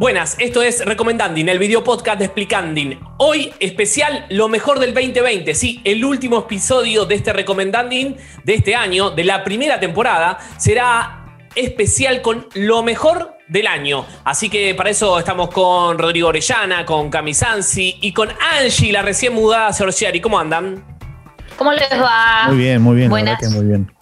Buenas, esto es Recomendanding, el video podcast de Explicanding. Hoy especial lo mejor del 2020, sí, el último episodio de este Recomendanding de este año, de la primera temporada, será especial con lo mejor del año. Así que para eso estamos con Rodrigo Orellana, con Cami Sansi y con Angie, la recién mudada a Sorciari. ¿Cómo andan? ¿Cómo les va? Muy bien, muy bien. Buenas. muy bien.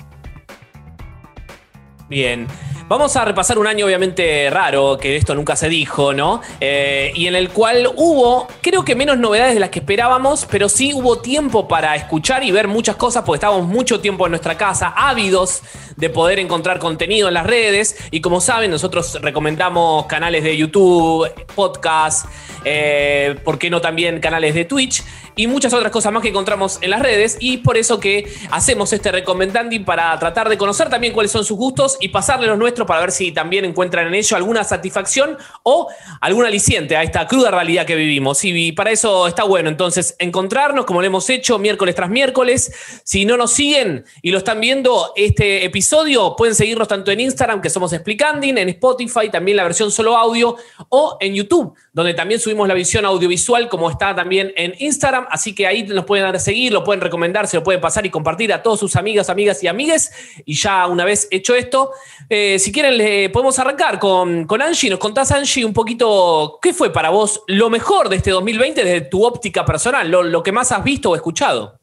Bien. Vamos a repasar un año obviamente raro, que esto nunca se dijo, ¿no? Eh, y en el cual hubo, creo que menos novedades de las que esperábamos, pero sí hubo tiempo para escuchar y ver muchas cosas, porque estábamos mucho tiempo en nuestra casa, ávidos de poder encontrar contenido en las redes. Y como saben, nosotros recomendamos canales de YouTube, podcast, eh, ¿por qué no también canales de Twitch? Y muchas otras cosas más que encontramos en las redes. Y por eso que hacemos este recomendanding para tratar de conocer también cuáles son sus gustos y pasarle los nuestros para ver si también encuentran en ello alguna satisfacción o algún aliciente a esta cruda realidad que vivimos. Y para eso está bueno entonces encontrarnos como lo hemos hecho miércoles tras miércoles. Si no nos siguen y lo están viendo este episodio, pueden seguirnos tanto en Instagram, que somos Explicanding, en Spotify, también la versión solo audio, o en YouTube, donde también subimos la visión audiovisual, como está también en Instagram. Así que ahí nos pueden dar a seguir, lo pueden recomendar, se lo pueden pasar y compartir a todos sus amigas, amigas y amigues. Y ya una vez hecho esto, eh, si quieren, le podemos arrancar con, con Angie. Nos contás, Angie, un poquito qué fue para vos lo mejor de este 2020 desde tu óptica personal, lo, lo que más has visto o escuchado.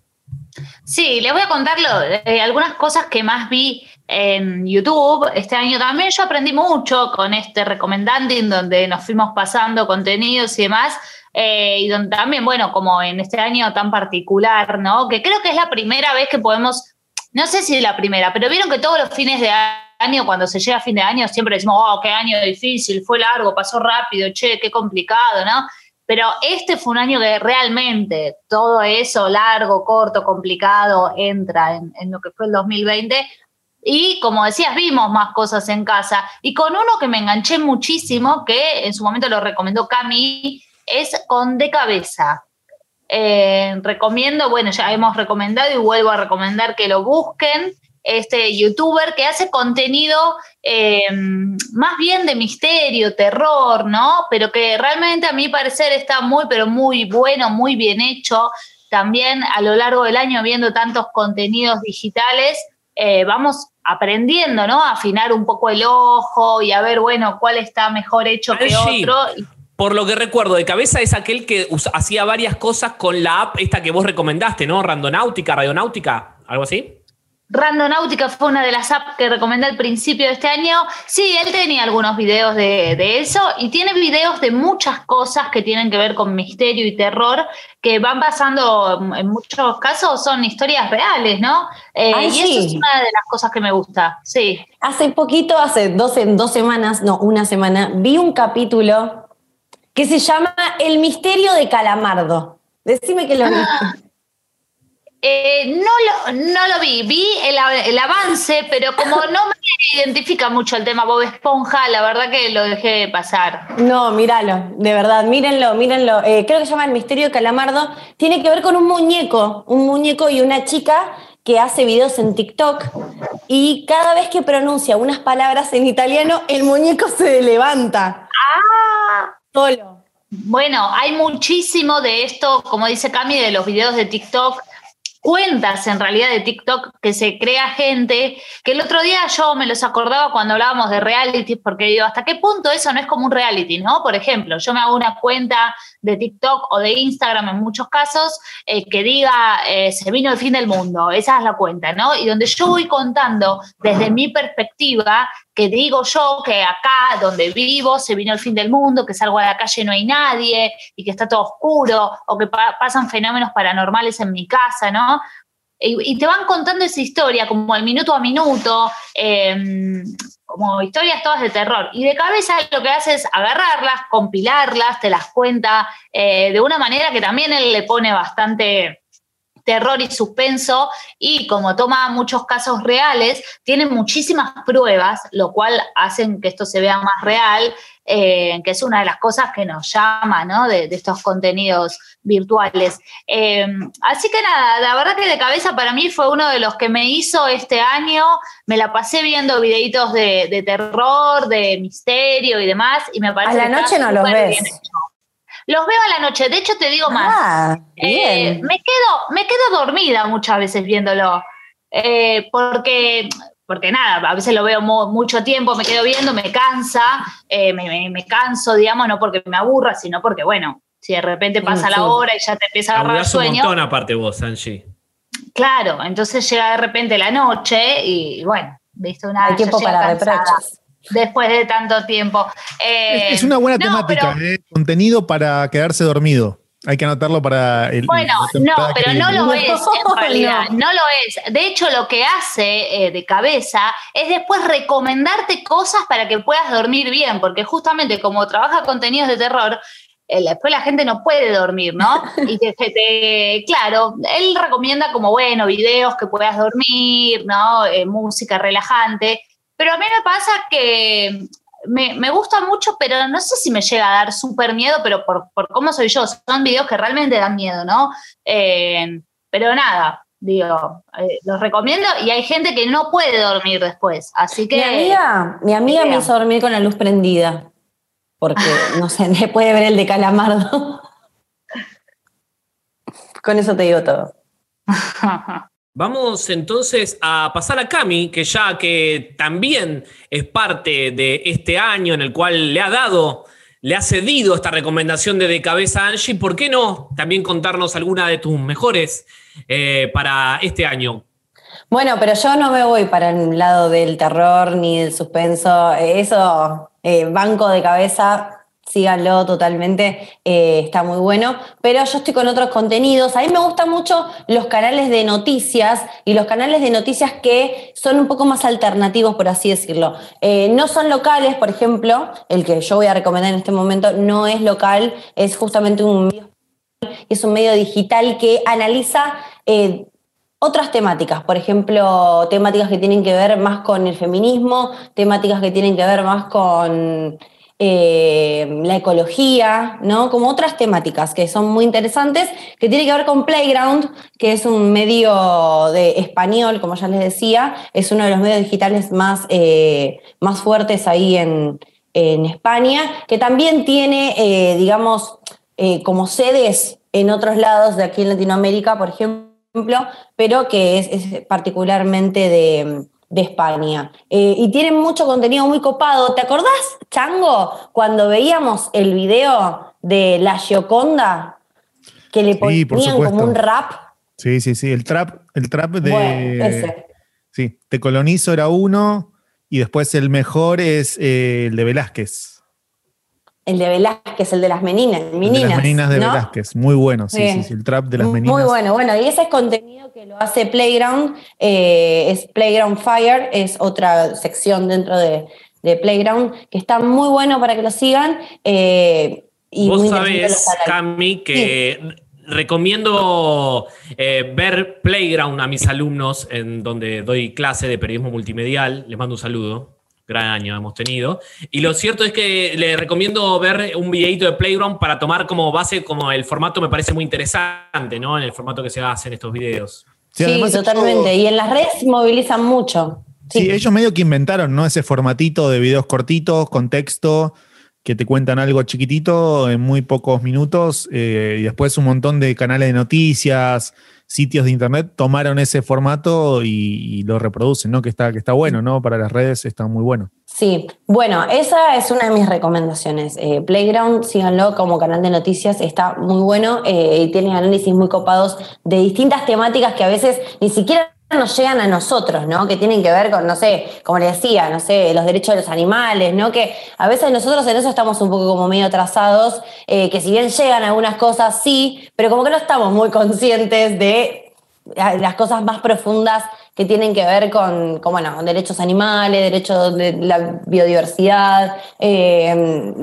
Sí, les voy a contar eh, algunas cosas que más vi en YouTube este año también. Yo aprendí mucho con este recomendanding donde nos fuimos pasando contenidos y demás. eh, y donde también, bueno, como en este año tan particular, ¿no? Que creo que es la primera vez que podemos, no sé si es la primera, pero vieron que todos los fines de año, cuando se llega a fin de año, siempre decimos, oh, qué año difícil, fue largo, pasó rápido, che, qué complicado, ¿no? Pero este fue un año que realmente todo eso, largo, corto, complicado, entra en, en lo que fue el 2020. Y como decías, vimos más cosas en casa. Y con uno que me enganché muchísimo, que en su momento lo recomendó Cami, es con De Cabeza. Eh, recomiendo, bueno, ya hemos recomendado y vuelvo a recomendar que lo busquen. Este youtuber que hace contenido eh, más bien de misterio, terror, ¿no? Pero que realmente a mi parecer está muy, pero muy bueno, muy bien hecho. También a lo largo del año viendo tantos contenidos digitales, eh, vamos aprendiendo, ¿no? A afinar un poco el ojo y a ver, bueno, cuál está mejor hecho que otro. Por lo que recuerdo de cabeza es aquel que hacía varias cosas con la app esta que vos recomendaste, ¿no? Randonáutica, Radionáutica, algo así. Randonáutica fue una de las apps que recomendé al principio de este año. Sí, él tenía algunos videos de, de eso y tiene videos de muchas cosas que tienen que ver con misterio y terror que van pasando, en muchos casos son historias reales, ¿no? Eh, Ay, y eso es una de las cosas que me gusta, sí. Hace poquito, hace dos, dos semanas, no, una semana, vi un capítulo que se llama El misterio de Calamardo. Decime que lo viste. Eh, no, lo, no lo vi, vi el, avance, pero como no me identifica mucho el tema Bob Esponja, la verdad que lo dejé pasar. No, míralo, de verdad, mírenlo, mírenlo. Eh, creo que se llama El misterio de Calamardo. Tiene que ver con un muñeco, un muñeco y una chica que hace videos en TikTok y cada vez que pronuncia unas palabras en italiano, el muñeco se levanta. Ah, Solo. Bueno, hay muchísimo de esto, como dice Cami, de los videos de TikTok, cuentas en realidad de TikTok que se crea gente, que el otro día yo me los acordaba cuando hablábamos de reality, porque digo, ¿hasta qué punto eso no es como un reality, no? Por ejemplo, yo me hago una cuenta de TikTok o de Instagram en muchos casos eh, que diga, eh, se vino el fin del mundo, esa es la cuenta, ¿no? Y donde yo voy contando desde mi perspectiva, que digo yo que acá donde vivo se vino el fin del mundo, que salgo a la calle y no hay nadie y que está todo oscuro o que pa- pasan fenómenos paranormales en mi casa, ¿no? Y, te van contando esa historia como al minuto a minuto, eh, como historias todas de terror. Y de cabeza lo que hace es agarrarlas, compilarlas, te las cuenta eh, de una manera que también él le pone bastante terror y suspenso y como toma muchos casos reales, tiene muchísimas pruebas, lo cual hacen que esto se vea más real, eh, que es una de las cosas que nos llama ¿no? de, estos contenidos virtuales. Eh, así que nada, la verdad que de cabeza para mí fue uno de los que me hizo este año, me la pasé viendo videitos de, terror, de misterio y demás, y me parece... A la noche no los ves. Los veo a la noche. De hecho, te digo más. Ah, eh, me, quedo, me quedo dormida muchas veces viéndolo. Eh, porque, porque nada, a veces lo veo mucho tiempo, me quedo viendo, me cansa, eh, me, canso, digamos, no porque me aburra, sino porque, bueno, si de repente pasa la hora y ya te empieza a agarrar sueño. un montón aparte vos, Angie. Claro, entonces llega de repente la noche y, bueno, viste una... Hay tiempo para reproches después de tanto tiempo. es, una buena temática, ¿eh? contenido para quedarse dormido. Hay que anotarlo para el. Bueno, no, pero no lo es en realidad. No. lo es. De hecho, lo que hace eh, de cabeza es después recomendarte cosas para que puedas dormir bien, porque justamente como trabaja contenidos de terror, eh, después la gente no puede dormir, ¿no? Y te, claro, él recomienda como, bueno, videos que puedas dormir, ¿no? música relajante. Pero a mí me pasa que me, gusta mucho, pero no sé si me llega a dar súper miedo, pero por, cómo soy yo, son videos que realmente dan miedo, ¿no? Eh, pero nada, digo, eh, los recomiendo y hay gente que no puede dormir después, así que... Mi amiga, mi amiga me hizo dormir con la luz prendida, porque, no sé, puede ver el de Calamardo. con eso te digo todo. Vamos entonces a pasar a Cami, que ya que también es parte de este año en el cual le ha dado, le ha cedido esta recomendación de De Cabeza Angie, ¿por qué no también contarnos alguna de tus mejores eh, para este año? Bueno, pero yo no me voy para el lado del terror ni del suspenso. Eso, eh, banco de cabeza, síganlo totalmente, eh, está muy bueno. Pero yo estoy con otros contenidos. A mí me gustan mucho los canales de noticias y los canales de noticias que son un poco más alternativos, por así decirlo. Eh, no son locales, por ejemplo, el que yo voy a recomendar en este momento no es local, es justamente un medio, es un medio digital que analiza... Eh, otras temáticas, por ejemplo, temáticas que tienen que ver más con el feminismo, temáticas que tienen que ver más con eh, la ecología, ¿no? Como otras temáticas que son muy interesantes, que tiene que ver con Playground, que es un medio de español, como ya les decía, es uno de los medios digitales más, eh, más fuertes ahí en, España, que también tiene, eh, digamos, como sedes en otros lados de aquí en Latinoamérica, por ejemplo, pero que es particularmente de de España. Eh, y tienen mucho contenido muy copado. ¿Te acordás, Chango, cuando veíamos el video de la Gioconda? Que le ponían como un rap. Sí, sí, sí. El trap, el trap de. Sí, Te colonizo era uno. Y después el mejor es eh, el de Velázquez. El de Velázquez, el de las meninas. Meninas, de las meninas de Velázquez, muy bueno, sí, sí, sí, el trap de las meninas. Muy bueno, bueno, y ese es contenido que lo hace Playground, eh, es Playground Fire, es otra sección dentro de, Playground, que está muy bueno para que lo sigan. Eh, y Vos sabés, Cami, que recomiendo eh, ver Playground a mis alumnos en donde doy clase de periodismo multimedial, les mando un saludo gran año hemos tenido. Y lo cierto es que le recomiendo ver un videito de Playground para tomar como base, como el formato me parece muy interesante, ¿no? En el formato que se hace en estos videos. Sí, totalmente. Y en las redes movilizan mucho. Sí. ellos medio que inventaron, ¿no? Ese formatito de videos cortitos, con texto, que te cuentan algo chiquitito en muy pocos minutos, eh, y después un montón de canales de noticias, sitios de internet tomaron ese formato y, lo reproducen, ¿no? Que está, que está bueno, ¿no? Para las redes está muy bueno. Sí, bueno, esa es una de mis recomendaciones. Eh, Playground, síganlo como canal de noticias, está muy bueno eh, y tiene análisis muy copados de distintas temáticas que a veces ni siquiera nos llegan a nosotros, ¿no? Que tienen que ver con, no sé, como le decía, no sé, los derechos de los animales, ¿no? Que a veces nosotros en eso estamos un poco como medio atrasados, eh, que si bien llegan algunas cosas, sí, pero como que no estamos muy conscientes de las cosas más profundas que tienen que ver con, bueno, derechos animales, derechos de la biodiversidad, eh,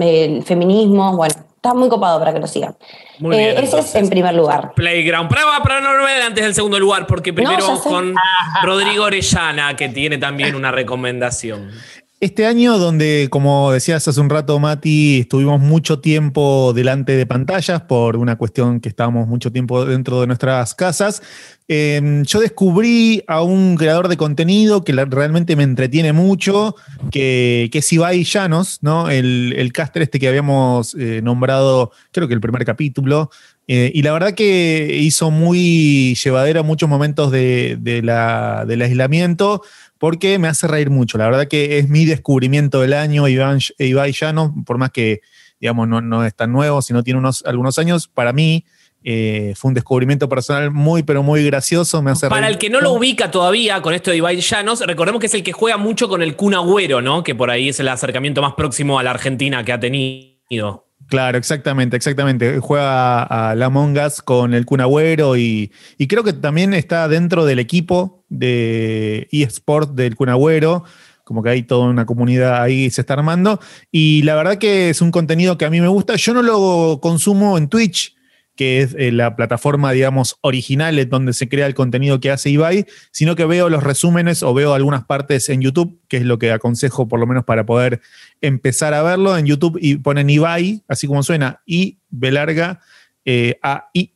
el feminismo, bueno, está muy copado para que lo sigan. Muy Eh, bien, ese es en primer lugar. Playground. Prueba para no me antes del segundo lugar, porque primero ya sé. con Rodrigo Orellana, que tiene también una recomendación. Este año, donde, como decías hace un rato, Mati, estuvimos mucho tiempo delante de pantallas por una cuestión que estábamos mucho tiempo dentro de nuestras casas, eh, yo descubrí a un creador de contenido que realmente me entretiene mucho, que, que es Ibai Llanos, ¿no? El, el caster este que habíamos eh, nombrado, creo que el primer capítulo. Eh, y la verdad que hizo muy llevadera muchos momentos de, de la- del aislamiento porque me hace reír mucho. La verdad que es mi descubrimiento del año, Iván, Ibai Llano, por más que, digamos, no, no es tan nuevo, sino tiene unos, algunos años, para mí eh, fue un descubrimiento personal muy, pero muy gracioso. Me hace Para reír el que no lo ubica todavía con esto de Ibai Llanos, recordemos que es el que juega mucho con el Kun Agüero, ¿no? Que por ahí es el acercamiento más próximo a la Argentina que ha tenido. Claro, exactamente, exactamente. Juega a la Mongas con el Kun Agüero y, y creo que también está dentro del equipo de eSport del Kun Agüero. Como que hay toda una comunidad ahí se está armando. Y la verdad que es un contenido que a mí me gusta. Yo no lo consumo en Twitch, que es eh, la plataforma, digamos, original donde se crea el contenido que hace Ibai, sino que veo los resúmenes o veo algunas partes en YouTube, que es lo que aconsejo por lo menos para poder empezar a verlo en YouTube y ponen Ibai, así como suena, I, B larga, eh, A, I.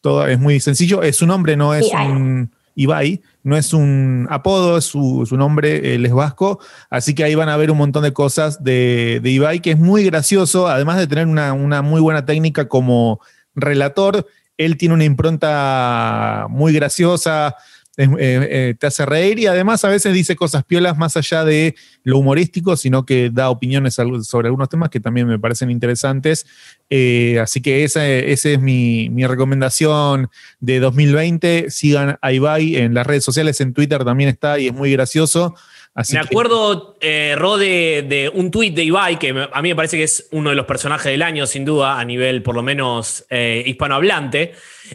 Todo es muy sencillo. Es su nombre, no es Ibai. un Ibai, no es un apodo, es su, su nombre, él es vasco. Así que ahí van a ver un montón de cosas de, de Ibai, que es muy gracioso, además de tener una, una muy buena técnica como relator. Él tiene una impronta muy graciosa, es- eh, eh, te hace reír y además a veces dice cosas piolas más allá de lo humorístico, sino que da opiniones sobre algunos temas que también me parecen interesantes. Eh, así que esa, es mi, mi recomendación de 2020. Sigan a Ibai en las redes sociales, en Twitter también está y es muy gracioso. Así me que- acuerdo, eh, Ro, de, un tuit de Ibai, que a mí me parece que es uno de los personajes del año, sin duda, a nivel por lo menos eh, hispanohablante.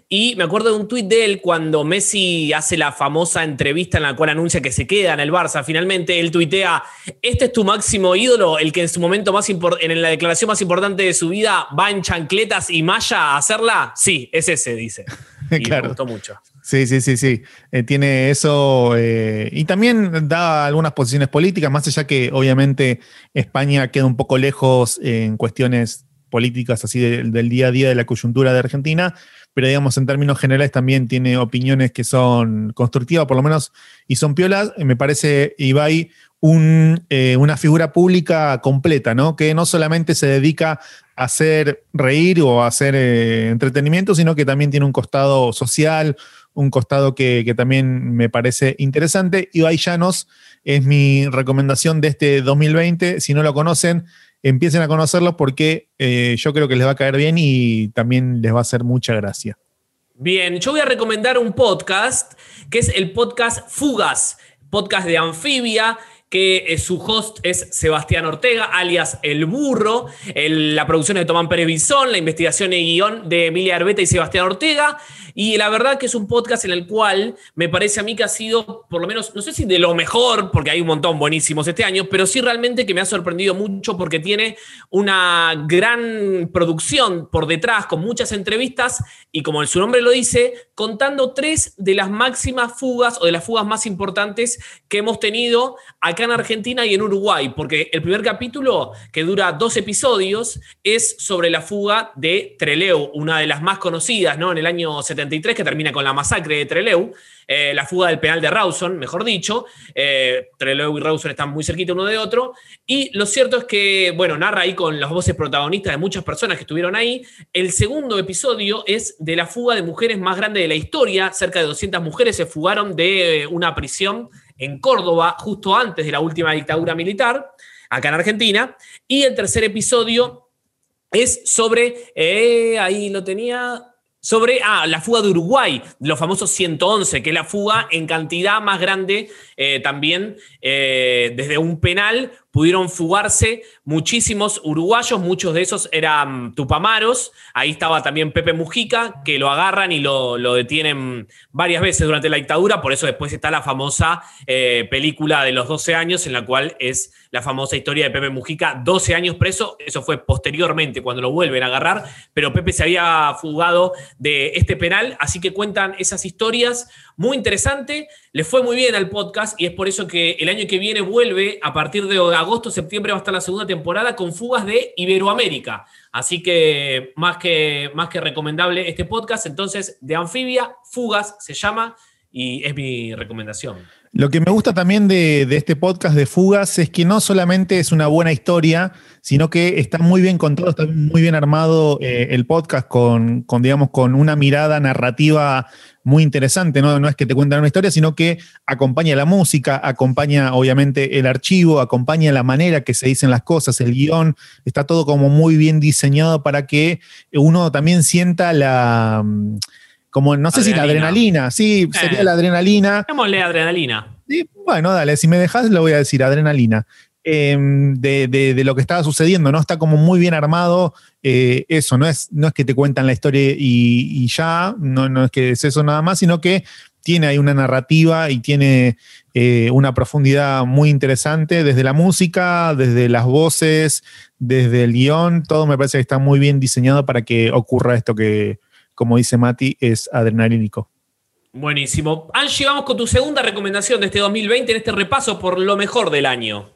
Y me acuerdo de un tuit de él cuando Messi hace la famosa entrevista en la cual anuncia que se queda en el Barça. Finalmente él tuitea: Este es tu máximo ídolo, el que en su momento más impor- en la declaración más importante de su vida va en chancletas y malla a hacerla. Sí, es ese, dice. Y Claro. me gustó mucho. Sí, sí, sí, sí. Eh, tiene eso. eh, y también da algunas posiciones políticas, más allá que obviamente España queda un poco lejos en cuestiones políticas así de- del día a día de la coyuntura de Argentina, pero digamos en términos generales también tiene opiniones que son constructivas, por lo menos, y son piolas. Me parece Ibai un, eh, una figura pública completa, ¿no? Que no solamente se dedica a hacer reír o a hacer eh, entretenimiento, sino que también tiene un costado social, un costado que, también me parece interesante. Ibai Llanos es mi recomendación de este 2020. Si no lo conocen, empiecen a conocerlo porque eh, yo creo que les va a caer bien y también les va a hacer mucha gracia. Bien, yo voy a recomendar un podcast que es el podcast Fugas, podcast de Anfibia, que eh, su host es Sebastián Ortega, alias El Burro. La producción es de Tomán Pérez Bisón, la investigación y guion de Emilia Arbeta y Sebastián Ortega. Y la verdad que es un podcast en el cual me parece a mí que ha sido, por lo menos, no sé si de lo mejor, porque hay un montón buenísimos este año, pero sí realmente que me ha sorprendido mucho porque tiene una gran producción por detrás, con muchas entrevistas y como su nombre lo dice, contando tres de las máximas fugas o de las fugas más importantes que hemos tenido acá en Argentina y en Uruguay, porque el primer capítulo, que dura dos episodios, es sobre la fuga de Treleu, una de las más conocidas, ¿no? En el año 73, que termina con la masacre de Treleu, eh, la fuga del penal de Rawson, mejor dicho. Eh, Treleu y Rawson están muy cerquita uno de otro. Y lo cierto es que, bueno, narra ahí con las voces protagonistas de muchas personas que estuvieron ahí. El segundo episodio es de la fuga de mujeres más grande de la historia. Cerca de 200 mujeres se fugaron de eh, una prisión en Córdoba justo antes de la última dictadura militar, acá en Argentina. Y el tercer episodio es sobre, eh, ahí lo tenía, sobre ah, la fuga de Uruguay, los famosos 111, que es la fuga en cantidad más grande eh, también eh, desde un penal pudieron fugarse muchísimos uruguayos, muchos de esos eran tupamaros, ahí estaba también Pepe Mujica, que lo agarran y lo, detienen varias veces durante la dictadura, por eso después está la famosa eh, película de los 12 años, en la cual es la famosa historia de Pepe Mujica, 12 años preso, eso fue posteriormente cuando lo vuelven a agarrar, pero Pepe se había fugado de este penal, así que cuentan esas historias, muy interesante, le fue muy bien al podcast y es por eso que el año que viene vuelve, a partir de agosto, septiembre va a estar la segunda temporada con fugas de Iberoamérica. Así que más que, más que recomendable este podcast, entonces de Anfibia, Fugas se llama y es mi recomendación. Lo que me gusta también de, este podcast de Fugas es que no solamente es una buena historia, sino que está muy bien contado, está muy bien armado eh, el podcast con, digamos, con una mirada narrativa muy interesante. ¿no? no es que te cuentan una historia, sino que acompaña la música, acompaña obviamente el archivo, acompaña la manera que se dicen las cosas, el guion, está todo como muy bien diseñado para que uno también sienta la como no sé si la adrenalina, sí, sería eh. la adrenalina. Démosle adrenalina. bueno, dale, si me dejas lo voy a decir, adrenalina. Em, de, lo que estaba sucediendo, ¿no? Está como muy bien armado eh, eso, no es, no es que te cuentan la historia y, ya, no, no, es que es eso nada más, sino que tiene ahí una narrativa y tiene eh, una profundidad muy interesante desde la música, desde las voces, desde el guion, todo me parece que está muy bien diseñado para que ocurra esto que, como dice Mati, es adrenalínico. Buenísimo. Angie, vamos con tu segunda recomendación de este 2020 en este repaso por lo mejor del año.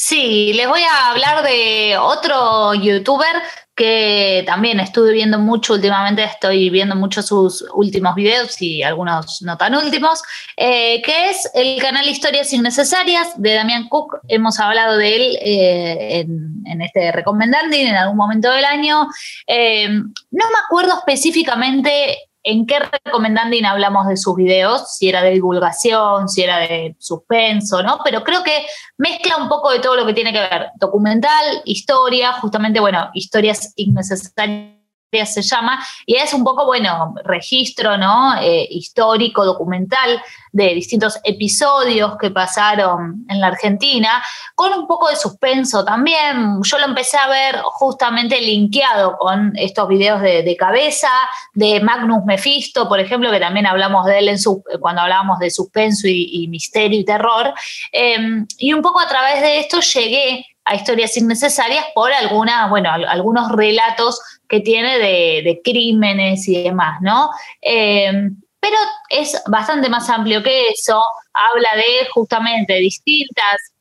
Sí, les voy a hablar de otro youtuber que también estuve viendo mucho últimamente, estoy viendo mucho sus últimos videos y algunos no tan últimos, eh, que es el canal Historias Innecesarias de Damián Cook. Hemos hablado de él eh, en, este Recomendanding en algún momento del año. Eh, no me acuerdo específicamente en qué recomendanding hablamos de sus videos, si era de divulgación, si era de suspenso, ¿no? Pero creo que mezcla un poco de todo lo que tiene que ver documental, historia, justamente, bueno, historias innecesarias se llama, y es un poco, bueno, registro, ¿no? Eh, histórico, documental de distintos episodios que pasaron en la Argentina, con un poco de suspenso también. Yo lo empecé a ver justamente linkeado con estos videos de, cabeza, de Magnus Mephisto, por ejemplo, que también hablamos de él en su, cuando hablábamos de suspenso y, misterio y terror. Em, y un poco a través de esto llegué a historias innecesarias por algunas, bueno, algunos relatos que tiene de, crímenes y demás, ¿no? Eh, pero es bastante más amplio que eso, habla de justamente distintas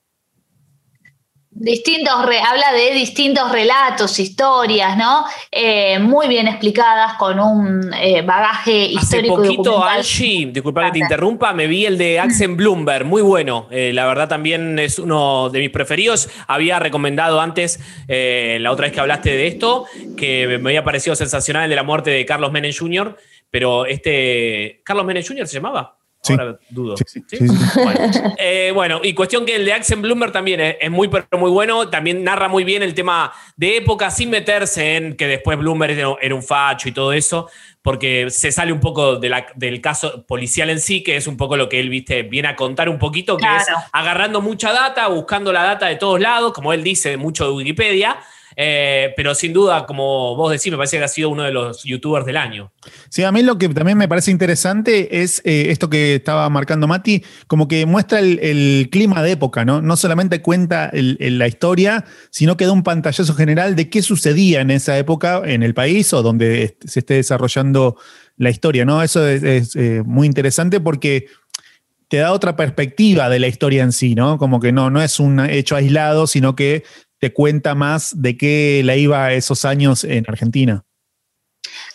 distintos habla de distintos relatos, historias, ¿no? Eh, muy bien explicadas con un eh, bagaje histórico. Hace poquito, Angie, disculpa que te interrumpa, me vi el de Axel Bloomberg, muy bueno. Eh, la verdad también es uno de mis preferidos. Había recomendado antes, la otra vez que hablaste de esto, que me había parecido sensacional el de la muerte de Carlos Menem Jr., pero este. ¿Carlos Menem Jr. se llamaba? Ahora dudo. Eh, bueno, y cuestión que el de Axel Bloomberg también es, muy, muy bueno. También narra muy bien el tema de época sin meterse en que después Bloomberg era un facho y todo eso, porque se sale un poco del caso policial en sí, que es un poco lo que él viste, viene a contar un poquito, que es agarrando mucha data, buscando la data de todos lados, como él dice mucho de Wikipedia eh, pero sin duda, como vos decís, me parece que ha sido uno de los youtubers del año. Sí, a mí lo que también me parece interesante es eh, esto que estaba marcando Mati, como que muestra el, clima de época, ¿no? No solamente cuenta la historia, sino que da un pantallazo general de qué sucedía en esa época en el país o donde se esté desarrollando la historia, ¿no? Eso es, eh, muy interesante porque te da otra perspectiva de la historia en sí, ¿no? Como que no, no es un hecho aislado, sino que te cuenta más de qué la iba esos años en Argentina.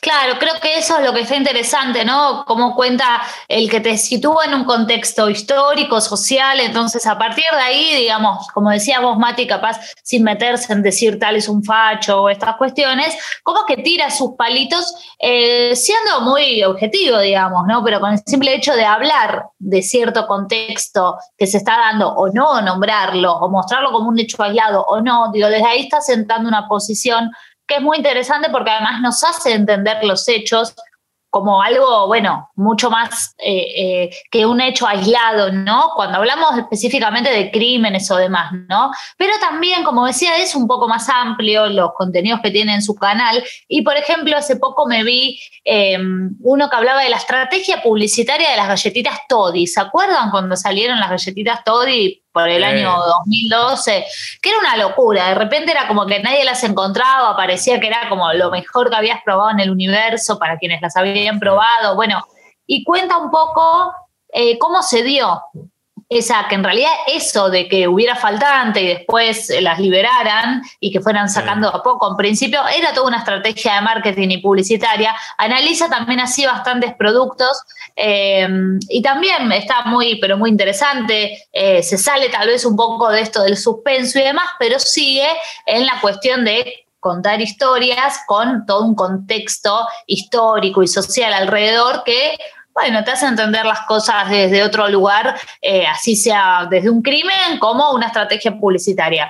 Claro, creo que eso es lo que está interesante, ¿no? Cómo cuenta el que te sitúa en un contexto histórico, social, entonces a partir de ahí, digamos, como decía vos, Mati, capaz sin meterse en decir tal es un facho o estas cuestiones, como que tira sus palitos eh, siendo muy objetivo, digamos, ¿no? Pero con el simple hecho de hablar de cierto contexto que se está dando o no nombrarlo o mostrarlo como un hecho aislado o no, digo, desde ahí está sentando una posición que es muy interesante porque además nos hace entender los hechos como algo, bueno, mucho más eh, eh, que un hecho aislado, ¿no? Cuando hablamos específicamente de crímenes o demás, ¿no? Pero también, como decía, es un poco más amplio los contenidos que tiene en su canal. Y, por ejemplo, hace poco me vi em, uno que hablaba de la estrategia publicitaria de las galletitas Toddy. ¿Se acuerdan cuando salieron las galletitas Toddy por el año 2012, que era una locura. De repente era como que nadie las encontraba, parecía que era como lo mejor que habías probado en el universo para quienes las habían probado. Bueno, y cuenta un poco eh, cómo se dio esa, que en realidad eso de que hubiera faltante y después las liberaran y que fueran sacando a poco, en principio era toda una estrategia de marketing y publicitaria. Analiza también así bastantes productos eh, y también está muy, pero muy interesante. Eh, se sale tal vez un poco de esto del suspenso y demás, pero sigue en la cuestión de contar historias con todo un contexto histórico y social alrededor que bueno, te hace entender las cosas desde otro lugar, eh, así sea desde un crimen como una estrategia publicitaria.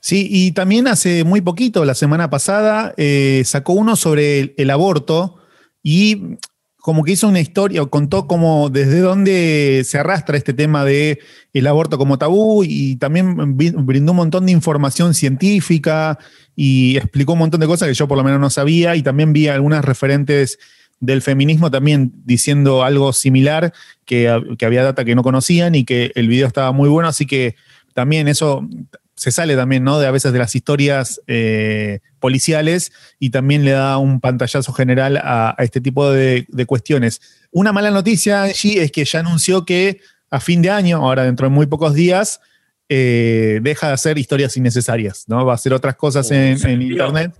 Sí, y también hace muy poquito, la semana pasada, eh, sacó uno sobre el, aborto y como que hizo una historia, o contó como desde dónde se arrastra este tema de el aborto como tabú y también brindó un montón de información científica y explicó un montón de cosas que yo por lo menos no sabía y también vi algunas referentes del feminismo también diciendo algo similar, que, había data que no conocían y que el video estaba muy bueno, así que también eso se sale también, ¿no? De a veces de las historias eh, policiales y también le da un pantallazo general a, este tipo de, cuestiones. Una mala noticia, Angie, es que ya anunció que a fin de año, ahora dentro de muy pocos días, eh, deja de hacer historias innecesarias, ¿no? Va a hacer otras cosas oh, en, en internet.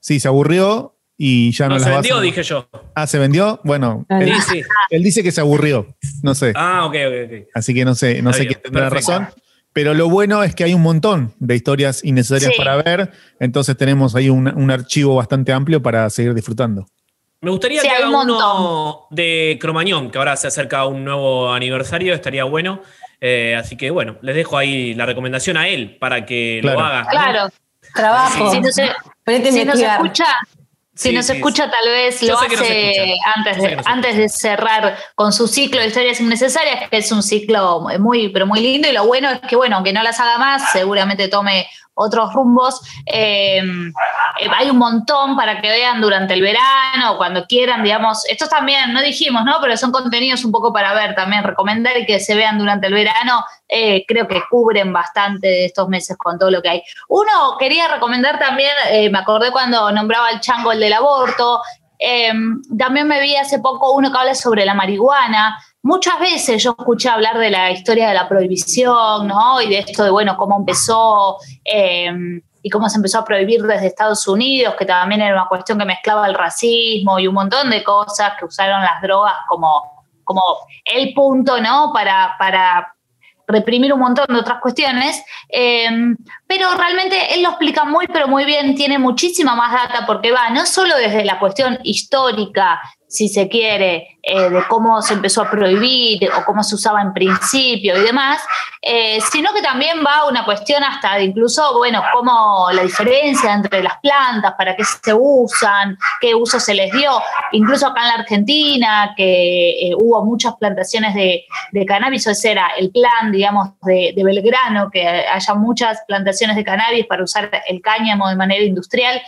Sí, se aburrió y ya no, no se vendió, dije yo. Ah, ¿se vendió? Bueno, él, dice que se aburrió, no sé. Ah, ok, ok, ok. Así que no sé, no sé quién tendrá razón. Pero lo bueno es que hay un montón de historias innecesarias para ver, entonces tenemos ahí un, archivo bastante amplio para seguir disfrutando. Me gustaría que haga uno de Cromañón, que ahora se acerca un nuevo aniversario, estaría bueno. Eh, así que bueno, les dejo ahí la recomendación a él para que lo haga. Claro, trabajo. Si no se, si no se escucha, si nos escucha, tal vez lo hace antes, de, antes de cerrar con su ciclo de historias innecesarias, que es un ciclo muy, pero muy lindo. Y lo bueno es que, bueno, aunque no las haga más, seguramente tome otros rumbos. Eh, eh, hay un montón para que vean durante el verano, cuando quieran, digamos. Estos también, no dijimos, ¿no? Pero son contenidos un poco para ver también, recomendar que se vean durante el verano. Eh, creo que cubren bastante de estos meses con todo lo que hay. Uno, quería recomendar también, me acordé cuando nombraba el chango el del aborto. también me vi hace poco uno que habla sobre la marihuana. Muchas veces yo escuché hablar de la historia de la prohibición, ¿no? Y de esto de, bueno, cómo empezó eh, y cómo se empezó a prohibir desde Estados Unidos, que también era una cuestión que mezclaba el racismo y un montón de cosas que usaron las drogas como, como el punto, ¿no? Para, para reprimir un montón de otras cuestiones, eh, pero realmente él lo explica muy, pero muy bien, tiene muchísima más data porque va no solo desde la cuestión histórica si se quiere, eh, de cómo se empezó a prohibir o cómo se usaba en principio y demás, eh, sino que también va una cuestión hasta incluso, bueno, cómo la diferencia entre las plantas, para qué se usan, qué uso se les dio, incluso acá en la Argentina, que eh, hubo muchas plantaciones de, cannabis, ese era el plan, digamos, de, de Belgrano, que haya muchas plantaciones de cannabis para usar el cáñamo de manera industrial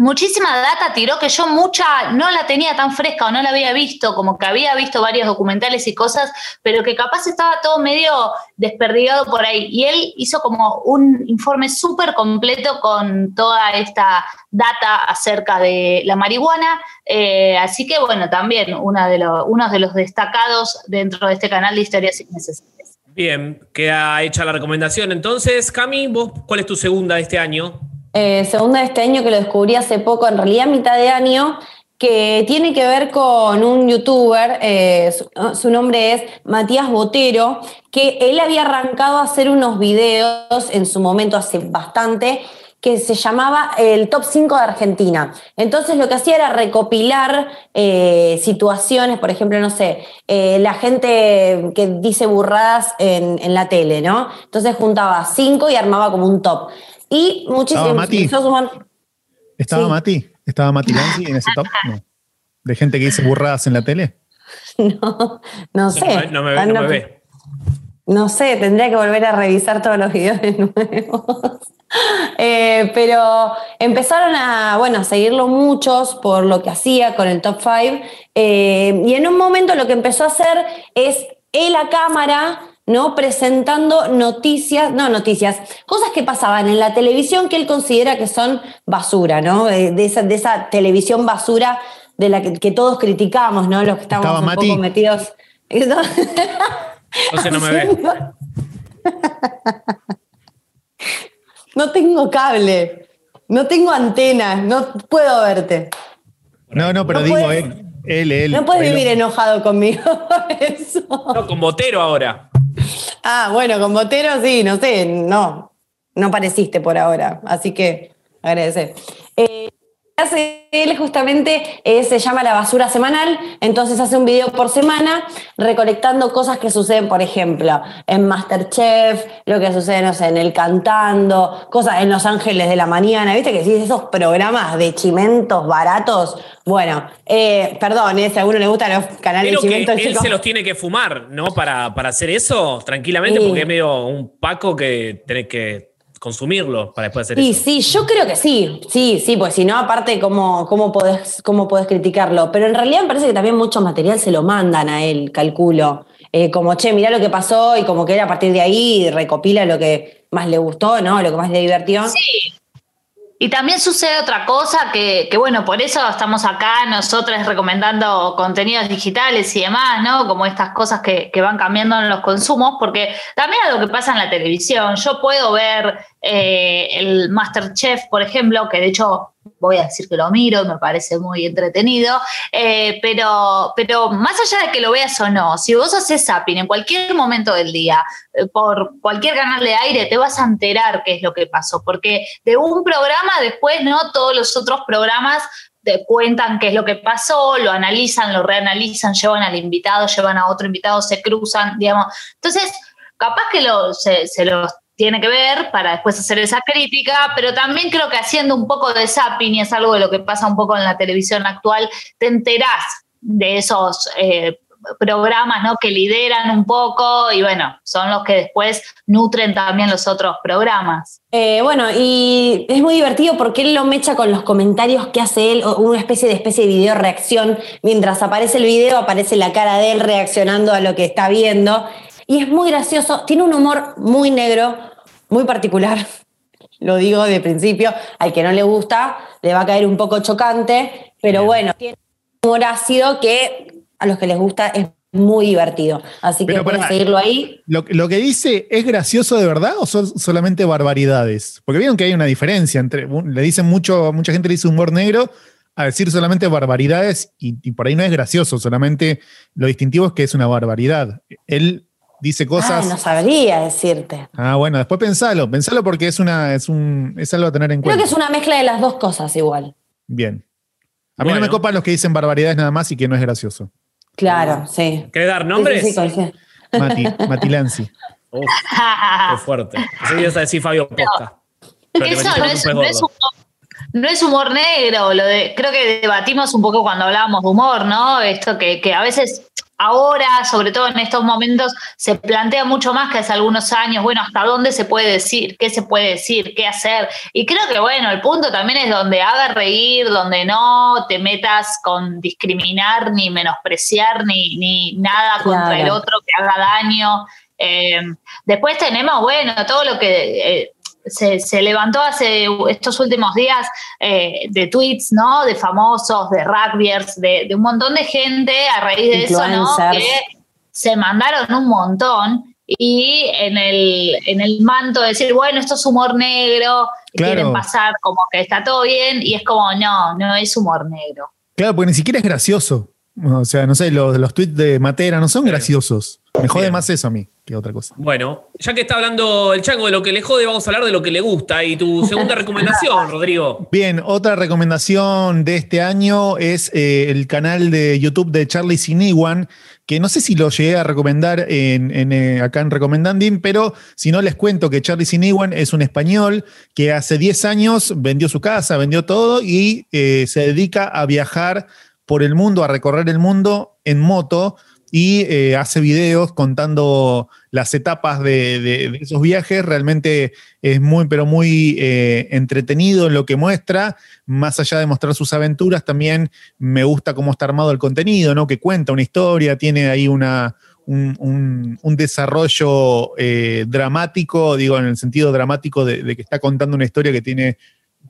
muchísima data tiró que yo mucha no la tenía tan fresca o no la había visto, como que había visto varios documentales y cosas, pero que capaz estaba todo medio desperdigado por ahí. Y él hizo como un informe súper completo con toda esta data acerca de la marihuana. Eh, así que bueno, también una de uno de los destacados dentro de este canal de historias innecesarias. Bien, queda hecha la recomendación. Entonces, Cami, ¿vos cuál es tu segunda de este año? eh, segunda de este año que lo descubrí hace poco, en realidad mitad de año, que tiene que ver con un youtuber, eh, su, nombre es Matías Botero, que él había arrancado a hacer unos videos en su momento hace bastante que se llamaba el Top 5 de Argentina. Entonces lo que hacía era recopilar eh, situaciones, por ejemplo, no sé, eh, la gente que dice burradas en, en, la tele, ¿no? Entonces juntaba cinco y armaba como un top. Y muchísimo. ¿Estaba Mati? ¿Estaba Mati? ¿Estaba Mati Lanzi en ese top? ¿De gente que dice burradas en la tele? No, no sé. No, me, ve, Ah, no no, me ve. No sé, tendría que volver a revisar todos los videos de nuevo. Eh, pero empezaron a, bueno, a seguirlo muchos por lo que hacía con el top 5. y en un momento lo que empezó a hacer es él a cámara, ¿no? Presentando noticias, no noticias, cosas que pasaban en la televisión que él considera que son basura, ¿no? De, de esa, de esa televisión basura de la que, que todos criticamos, ¿no? Los que estamos ¿Estaba un Mati? poco metidos. Entonces no me ve. No tengo cable, no tengo antena, no puedo verte. No, no, pero No digo, puedes- él, él, él. No puedes vivir enojado conmigo eso. No, con Botero ahora. Ah, bueno, con Botero sí, no sé, no, no pareciste por ahora, así que agradecer. Eh, hace él justamente eh, se llama La Basura Semanal, entonces hace un video por semana recolectando cosas que suceden, por ejemplo, en Masterchef, lo que sucede, no sé, en El Cantando, cosas en Los Ángeles de la Mañana, viste que sí, esos programas de chimentos baratos, bueno, eh, perdón, eh, si a alguno le gustan los canales Pero de que chimentos, él chicos. se los tiene que fumar, ¿no? Para, para hacer eso tranquilamente, Sí. porque es medio un paco que tenés que consumirlo para después hacer Sí, eso. sí, yo creo que sí, sí, sí, pues si no, aparte, ¿cómo, cómo, podés, ¿cómo podés criticarlo? Pero en realidad me parece que también mucho material se lo mandan a él, calculo. Eh, como, che, mirá lo que pasó y como que él a partir de ahí recopila lo que más le gustó, ¿no? Lo que más le divirtió. Sí. Y también sucede otra cosa que, bueno, por eso estamos acá nosotros recomendando contenidos digitales y demás, ¿no? Como estas cosas que, que van cambiando en los consumos, porque también a lo que pasa en la televisión. Yo puedo ver eh, el Masterchef, por ejemplo, que de hecho voy a decir que lo miro, me parece muy entretenido, eh, pero, pero más allá de que lo veas o no, si vos haces zapping en cualquier momento del día, eh, por cualquier canal de aire, te vas a enterar qué es lo que pasó, porque de un programa después, ¿no? Todos los otros programas te cuentan qué es lo que pasó, lo analizan, lo reanalizan, llevan al invitado, llevan a otro invitado, se cruzan, digamos. Entonces, capaz que lo, se, se los tiene que ver para después hacer esa crítica, pero también creo que haciendo un poco de zapping, y es algo de lo que pasa un poco en la televisión actual, te enterás de esos eh, programas ¿no? que lideran un poco y bueno, son los que después nutren también los otros programas. Eh, bueno, y es muy divertido porque él lo mecha con los comentarios que hace él, una especie de especie de video reacción. Mientras aparece el video, aparece la cara de él reaccionando a lo que está viendo. Y es muy gracioso, tiene un humor muy negro, muy particular. Lo digo de principio, al que no le gusta, le va a caer un poco chocante, pero Bien. bueno, tiene un humor ácido que a los que les gusta es muy divertido. Así que Pero pueden pará. seguirlo ahí. Lo, lo que dice, ¿es gracioso de verdad o son solamente barbaridades? Porque vieron que hay una diferencia entre. Le dicen mucho, mucha gente le dice humor negro a decir solamente barbaridades y, y por ahí no es gracioso, solamente lo distintivo es que es una barbaridad. Él dice cosas. Ay, no sabría decirte. Ah, bueno, después pensalo, pensalo porque es una, es un, es algo a tener en Creo cuenta. que es una mezcla de las dos cosas igual. Bien. A mí no me copan los que dicen barbaridades nada más y que no es gracioso. Claro, sí. ¿Querés dar nombres? Sí, sí. Mati, Mati Lanzi. Uf, qué fuerte. Así ibas a decir Fabio. Pero le Eso no es, no es. No es humor negro, lo de, creo que debatimos un poco cuando hablábamos de humor, ¿no? Esto que, que a veces ahora, sobre todo en estos momentos, se plantea mucho más que hace algunos años, bueno, hasta dónde se puede decir, qué se puede decir, qué hacer. Y creo que, bueno, el punto también es donde haga reír, donde no te metas con discriminar, ni menospreciar, ni, ni nada contra el otro que haga daño. Eh, después tenemos, bueno, todo lo que eh, se, se levantó hace estos últimos días eh, de tweets, ¿no? De famosos, de rugbyers, de, de un montón de gente a raíz de eso, ¿no? Que se mandaron un montón y en el, en el manto de decir, bueno, esto es humor negro, Claro. quieren pasar como que está todo bien, y es como, no, no es humor negro. Claro, porque ni siquiera es gracioso. O sea, no sé, los, los tweets de Matera no son graciosos. Me jode Bien. más eso a mí que otra cosa. Bueno, ya que está hablando el chango de lo que le jode, vamos a hablar de lo que le gusta. Y tu segunda recomendación, Rodrigo. Bien, otra recomendación de este año es eh, el canal de YouTube de Charlie Sinewan, que no sé si lo llegué a recomendar en, en, eh, acá en Recomendanding, pero si no les cuento que Charlie Sinewan es un español que hace 10 años vendió su casa, vendió todo y eh, se dedica a viajar por el mundo, a recorrer el mundo en moto y eh, hace videos contando las etapas de, esos viajes. Realmente es muy, pero muy eh, entretenido en lo que muestra. Más allá de mostrar sus aventuras, también me gusta cómo está armado el contenido, ¿no? Que cuenta una historia, tiene ahí una, un, desarrollo eh, dramático, digo, en el sentido dramático de, que está contando una historia que tiene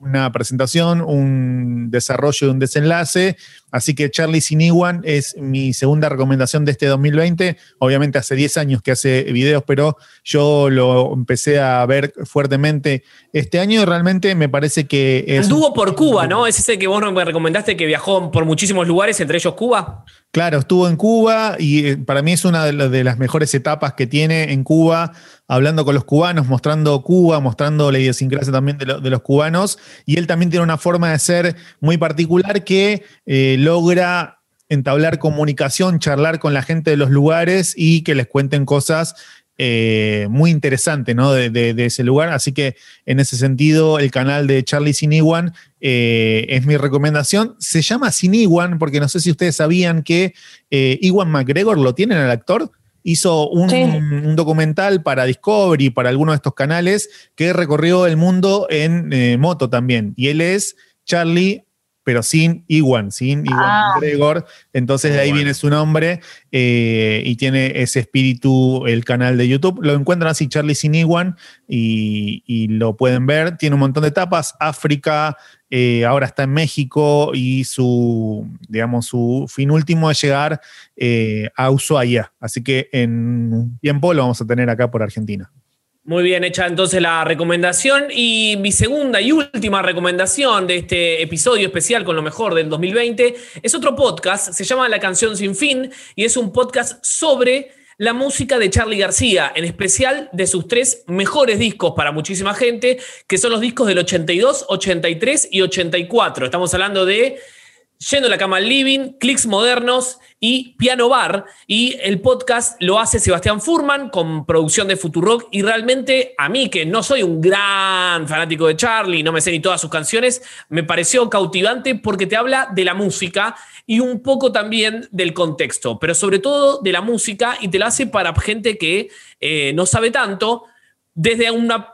una presentación, un desarrollo de un desenlace. Así que Charlie Siniguan es mi segunda recomendación de este 2020. Obviamente hace 10 años que hace videos, pero yo lo empecé a ver fuertemente este año y realmente me parece que es... Anduvo por Cuba, ¿no? Es ese que vos me recomendaste que viajó por muchísimos lugares, entre ellos Cuba. Claro, estuvo en Cuba y eh, para mí es una de las mejores etapas que tiene en Cuba, hablando con los cubanos, mostrando Cuba, mostrando la idiosincrasia también de, los cubanos. Y él también tiene una forma de ser muy particular que eh, logra entablar comunicación, charlar con la gente de los lugares y que les cuenten cosas eh, muy interesante ¿no? de, ese lugar. Así que en ese sentido, el canal de Charlie Siniwan eh, es mi recomendación. Se llama Siniwan porque no sé si ustedes sabían que eh, Iwan McGregor lo tienen el actor. Hizo un, documental para Discovery, para alguno de estos canales, que recorrió el mundo en moto también. Y él es Charlie pero sin Iwan, sin Iwan ah. Gregor. Entonces de ahí viene su nombre eh, y tiene ese espíritu el canal de YouTube. Lo encuentran así, Charlie sin Iwan, y, lo pueden ver. Tiene un montón de etapas. África, eh, ahora está en México y su, digamos, su fin último es llegar eh, a Ushuaia. Así que en un tiempo lo vamos a tener acá por Argentina. Muy bien hecha entonces la recomendación y mi segunda y última recomendación de este episodio especial con lo mejor del 2020 es otro podcast, se llama La canción sin fin y es un podcast sobre la música de Charlie García, en especial de sus tres mejores discos para muchísima gente, que son los discos del 82, 83 y 84. Estamos hablando de Yendo a la cama al living, clics modernos y piano bar. Y el podcast lo hace Sebastián Furman con producción de Futurock. Y realmente a mí, que no soy un gran fanático de Charlie, no me sé ni todas sus canciones, me pareció cautivante porque te habla de la música y un poco también del contexto, pero sobre todo de la música y te lo hace para gente que eh, no sabe tanto desde,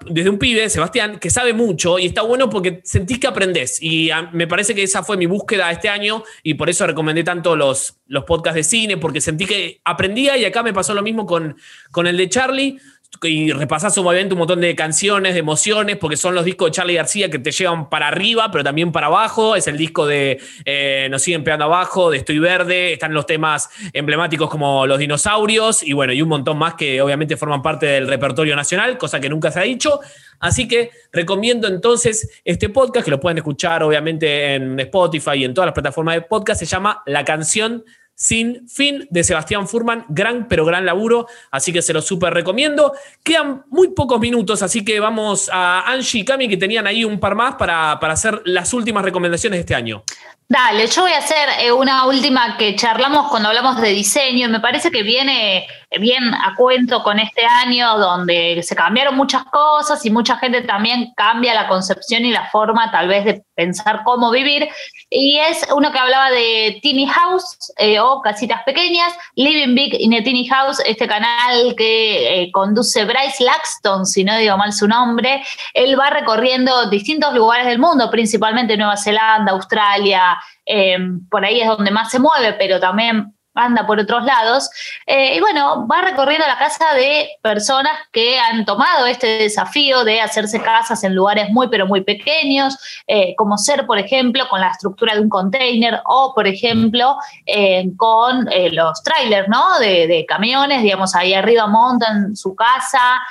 desde un pibe, Sebastián, que sabe mucho y está bueno porque sentís que aprendés. Y me parece que esa fue mi búsqueda este año y por eso recomendé tanto los, los podcasts de cine, porque sentí que aprendía y acá me pasó lo mismo con, con el de Charlie y repasás obviamente un montón de canciones, de emociones, porque son los discos de Charlie García que te llevan para arriba, pero también para abajo. Es el disco de eh, Nos siguen pegando abajo, de Estoy Verde. Están los temas emblemáticos como Los Dinosaurios y bueno, y un montón más que obviamente forman parte del repertorio nacional, cosa que nunca se ha dicho. Así que recomiendo entonces este podcast, que lo pueden escuchar obviamente en Spotify y en todas las plataformas de podcast. Se llama La canción sin fin de Sebastián Furman. Gran, pero gran laburo. Así que se lo súper recomiendo. Quedan muy pocos minutos, así que vamos a Angie y Cami, que tenían ahí un par más para, para hacer las últimas recomendaciones de este año. Dale, yo voy a hacer eh, una última que charlamos cuando hablamos de diseño me parece que viene bien a cuento con este año donde se cambiaron muchas cosas y mucha gente también cambia la concepción y la forma tal vez de pensar cómo vivir. Y es uno que hablaba de Teeny House eh, o Casitas Pequeñas, Living Big in a Teeny House, este canal que eh, conduce Bryce Laxton, si no digo mal su nombre. Él va recorriendo distintos lugares del mundo, principalmente Nueva Zelanda, Australia, eh, por ahí es donde más se mueve, pero también anda por otros lados. Eh, y bueno, va recorriendo la casa de personas que han tomado este desafío de hacerse casas en lugares muy, pero muy pequeños, eh, como ser, por ejemplo, con la estructura de un container o, por ejemplo, eh, con los trailers, ¿no? De, camiones, digamos, ahí arriba montan su casa.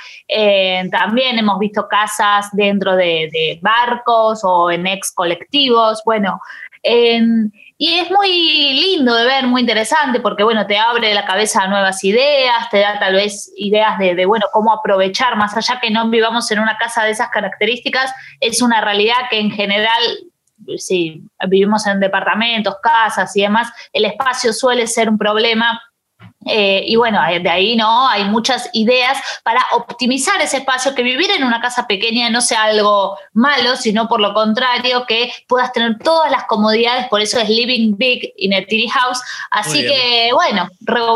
también hemos visto casas dentro de, de barcos o en ex colectivos. Bueno, en y es muy lindo de ver, muy interesante, porque bueno, te abre la cabeza a nuevas ideas, te da tal vez ideas de, bueno, cómo aprovechar, más allá que no vivamos en una casa de esas características, es una realidad que en general, si vivimos en departamentos, casas y demás, el espacio suele ser un problema Eh, y bueno, de ahí no, hay muchas ideas para optimizar ese espacio, que vivir en una casa pequeña no sea algo malo, sino por lo contrario, que puedas tener todas las comodidades, por eso es Living Big in a Tiny House. Así que bueno,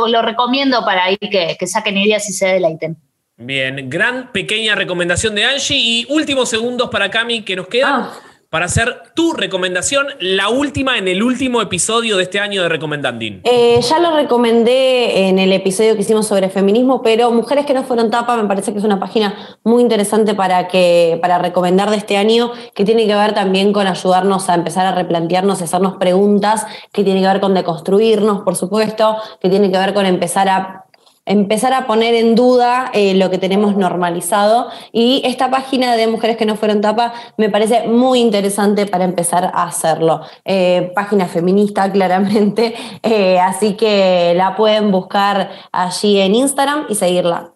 lo recomiendo para ahí que, que saquen ideas y se deleiten. Bien, gran pequeña recomendación de Angie y últimos segundos para Cami que nos quedan. Ah para hacer tu recomendación, la última en el último episodio de este año de Recomendandín. Eh, ya lo recomendé en el episodio que hicimos sobre feminismo, pero Mujeres que no fueron tapa me parece que es una página muy interesante para, que, para recomendar de este año, que tiene que ver también con ayudarnos a empezar a replantearnos, a hacernos preguntas, que tiene que ver con deconstruirnos, por supuesto, que tiene que ver con empezar a empezar a poner en duda eh, lo que tenemos normalizado. Y esta página de Mujeres que no fueron tapa me parece muy interesante para empezar a hacerlo. Eh, página feminista, claramente, eh, así que la pueden buscar allí en Instagram y seguirla.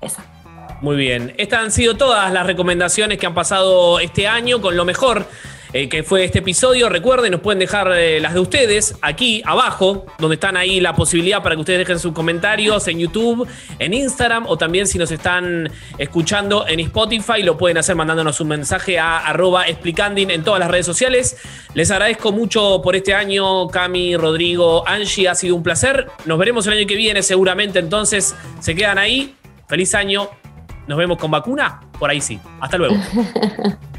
Esa. Muy bien, estas han sido todas las recomendaciones que han pasado este año con lo mejor eh, que fue este episodio. Recuerden, nos pueden dejar eh, las de ustedes aquí abajo, donde están ahí la posibilidad para que ustedes dejen sus comentarios en YouTube, en Instagram o también si nos están escuchando en Spotify, lo pueden hacer mandándonos un mensaje a arroba explicanding en todas las redes sociales. Les agradezco mucho por este año, Cami, Rodrigo, Angie, ha sido un placer. Nos veremos el año que viene seguramente, entonces se quedan ahí. Feliz año. Nos vemos con vacuna. Por ahí sí. Hasta luego.